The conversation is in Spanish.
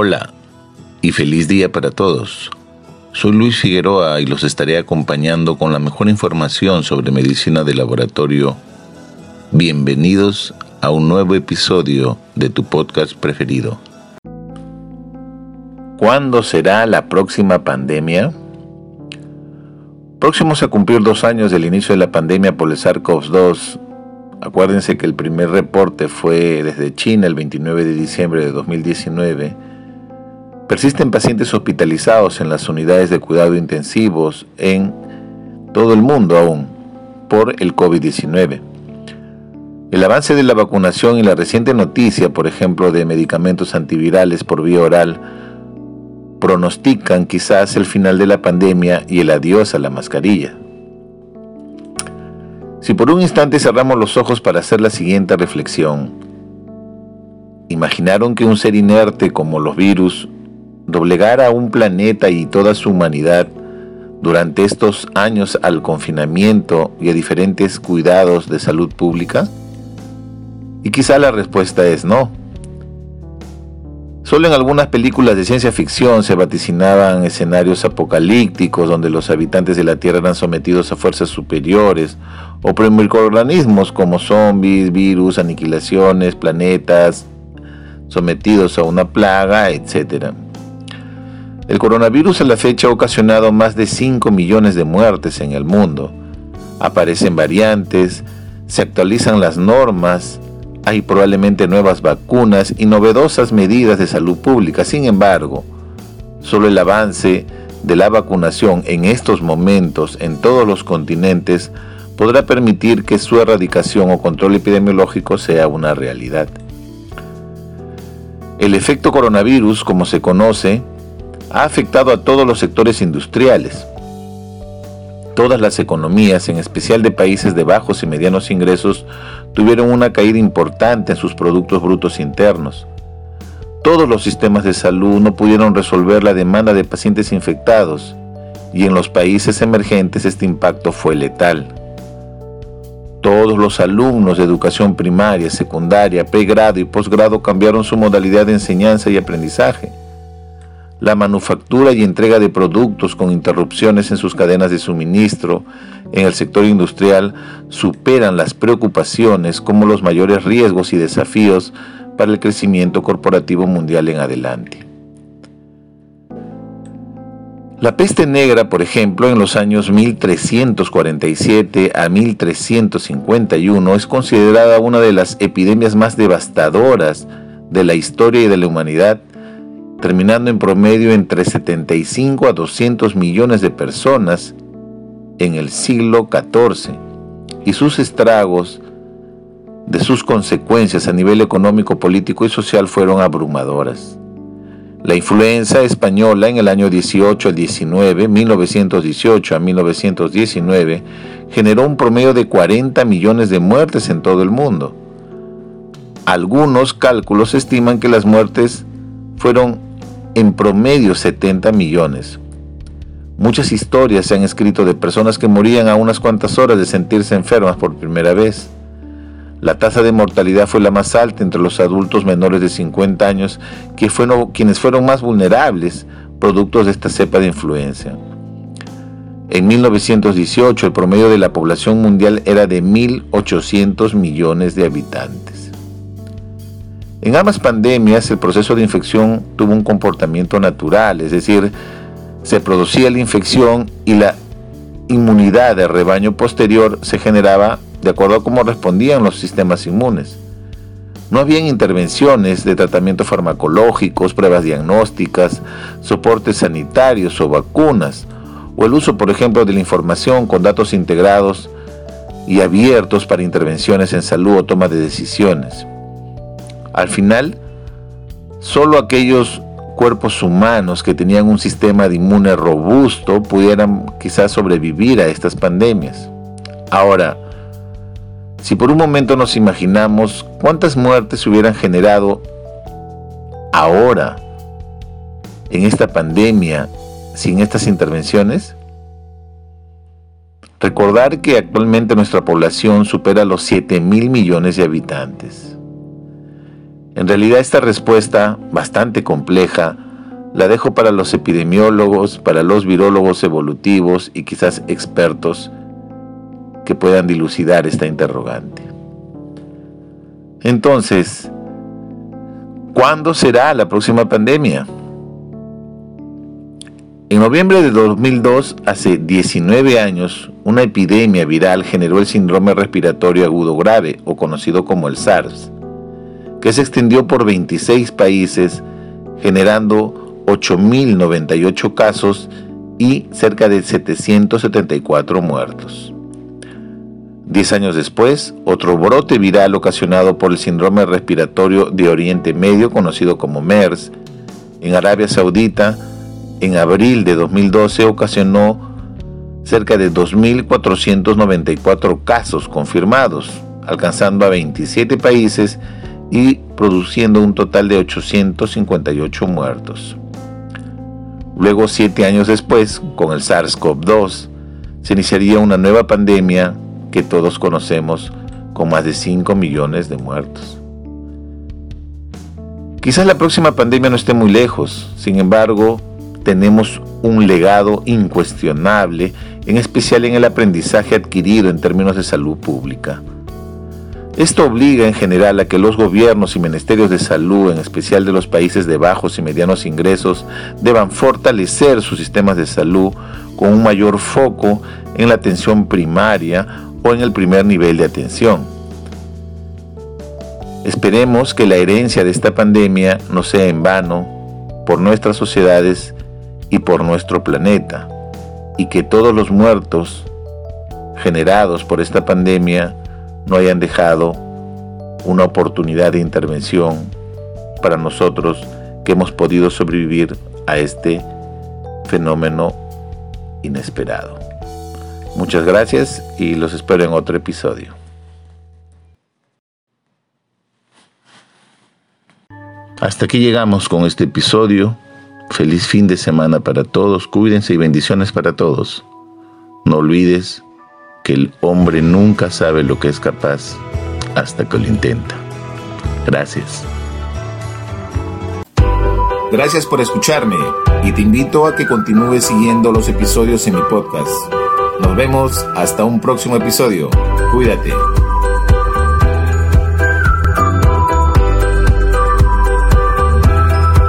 Hola y feliz día para todos. Soy Luis Figueroa y los estaré acompañando con la mejor información sobre medicina de laboratorio. Bienvenidos a un nuevo episodio de tu podcast preferido. ¿Cuándo será la próxima pandemia? Próximos a cumplir dos años del inicio de la pandemia por el SARS-CoV-2, acuérdense que el primer reporte fue desde China el 29 de diciembre de 2019, Persisten pacientes hospitalizados en las unidades de cuidado intensivos en todo el mundo aún por el COVID-19. El avance de la vacunación y la reciente noticia, por ejemplo, de medicamentos antivirales por vía oral, pronostican quizás el final de la pandemia y el adiós a la mascarilla. Si por un instante cerramos los ojos para hacer la siguiente reflexión, ¿imaginaron que un ser inerte como los virus doblegar a un planeta y toda su humanidad durante estos años al confinamiento y a diferentes cuidados de salud pública? Y quizá la respuesta es no. Solo en algunas películas de ciencia ficción se vaticinaban escenarios apocalípticos donde los habitantes de la Tierra eran sometidos a fuerzas superiores o microorganismos como zombies, virus, aniquilaciones, planetas sometidos a una plaga, etc. El coronavirus a la fecha ha ocasionado más de 5 millones de muertes en el mundo. Aparecen variantes, se actualizan las normas, hay probablemente nuevas vacunas y novedosas medidas de salud pública. Sin embargo, solo el avance de la vacunación en estos momentos en todos los continentes podrá permitir que su erradicación o control epidemiológico sea una realidad. El efecto coronavirus, como se conoce, ha afectado a todos los sectores industriales. Todas las economías, en especial de países de bajos y medianos ingresos, tuvieron una caída importante en sus productos brutos internos. Todos los sistemas de salud no pudieron resolver la demanda de pacientes infectados y en los países emergentes este impacto fue letal. Todos los alumnos de educación primaria, secundaria, pregrado y posgrado cambiaron su modalidad de enseñanza y aprendizaje la manufactura y entrega de productos con interrupciones en sus cadenas de suministro en el sector industrial superan las preocupaciones como los mayores riesgos y desafíos para el crecimiento corporativo mundial en adelante. La peste negra, por ejemplo, en los años 1347 a 1351 es considerada una de las epidemias más devastadoras de la historia y de la humanidad terminando en promedio entre 75 a 200 millones de personas en el siglo XIV, y sus estragos de sus consecuencias a nivel económico, político y social fueron abrumadoras. La influenza española en el año 18 al 19, 1918 a 1919, generó un promedio de 40 millones de muertes en todo el mundo. Algunos cálculos estiman que las muertes fueron en promedio 70 millones. Muchas historias se han escrito de personas que morían a unas cuantas horas de sentirse enfermas por primera vez. La tasa de mortalidad fue la más alta entre los adultos menores de 50 años, que fueron, quienes fueron más vulnerables productos de esta cepa de influencia. En 1918 el promedio de la población mundial era de 1.800 millones de habitantes. En ambas pandemias el proceso de infección tuvo un comportamiento natural, es decir, se producía la infección y la inmunidad de rebaño posterior se generaba de acuerdo a cómo respondían los sistemas inmunes. No habían intervenciones de tratamiento farmacológicos, pruebas diagnósticas, soportes sanitarios o vacunas, o el uso, por ejemplo, de la información con datos integrados y abiertos para intervenciones en salud o toma de decisiones. Al final, solo aquellos cuerpos humanos que tenían un sistema de inmune robusto pudieran quizás sobrevivir a estas pandemias. Ahora, si por un momento nos imaginamos cuántas muertes se hubieran generado ahora en esta pandemia sin estas intervenciones, recordar que actualmente nuestra población supera los 7 mil millones de habitantes. En realidad esta respuesta, bastante compleja, la dejo para los epidemiólogos, para los virólogos evolutivos y quizás expertos que puedan dilucidar esta interrogante. Entonces, ¿cuándo será la próxima pandemia? En noviembre de 2002, hace 19 años, una epidemia viral generó el síndrome respiratorio agudo grave, o conocido como el SARS que se extendió por 26 países, generando 8.098 casos y cerca de 774 muertos. Diez años después, otro brote viral ocasionado por el síndrome respiratorio de Oriente Medio, conocido como MERS, en Arabia Saudita, en abril de 2012 ocasionó cerca de 2.494 casos confirmados, alcanzando a 27 países y produciendo un total de 858 muertos. Luego, siete años después, con el SARS-CoV-2, se iniciaría una nueva pandemia que todos conocemos con más de 5 millones de muertos. Quizás la próxima pandemia no esté muy lejos, sin embargo, tenemos un legado incuestionable, en especial en el aprendizaje adquirido en términos de salud pública. Esto obliga en general a que los gobiernos y ministerios de salud, en especial de los países de bajos y medianos ingresos, deban fortalecer sus sistemas de salud con un mayor foco en la atención primaria o en el primer nivel de atención. Esperemos que la herencia de esta pandemia no sea en vano por nuestras sociedades y por nuestro planeta, y que todos los muertos generados por esta pandemia no hayan dejado una oportunidad de intervención para nosotros que hemos podido sobrevivir a este fenómeno inesperado. Muchas gracias y los espero en otro episodio. Hasta aquí llegamos con este episodio. Feliz fin de semana para todos. Cuídense y bendiciones para todos. No olvides que el hombre nunca sabe lo que es capaz hasta que lo intenta. Gracias. Gracias por escucharme y te invito a que continúes siguiendo los episodios en mi podcast. Nos vemos hasta un próximo episodio. Cuídate.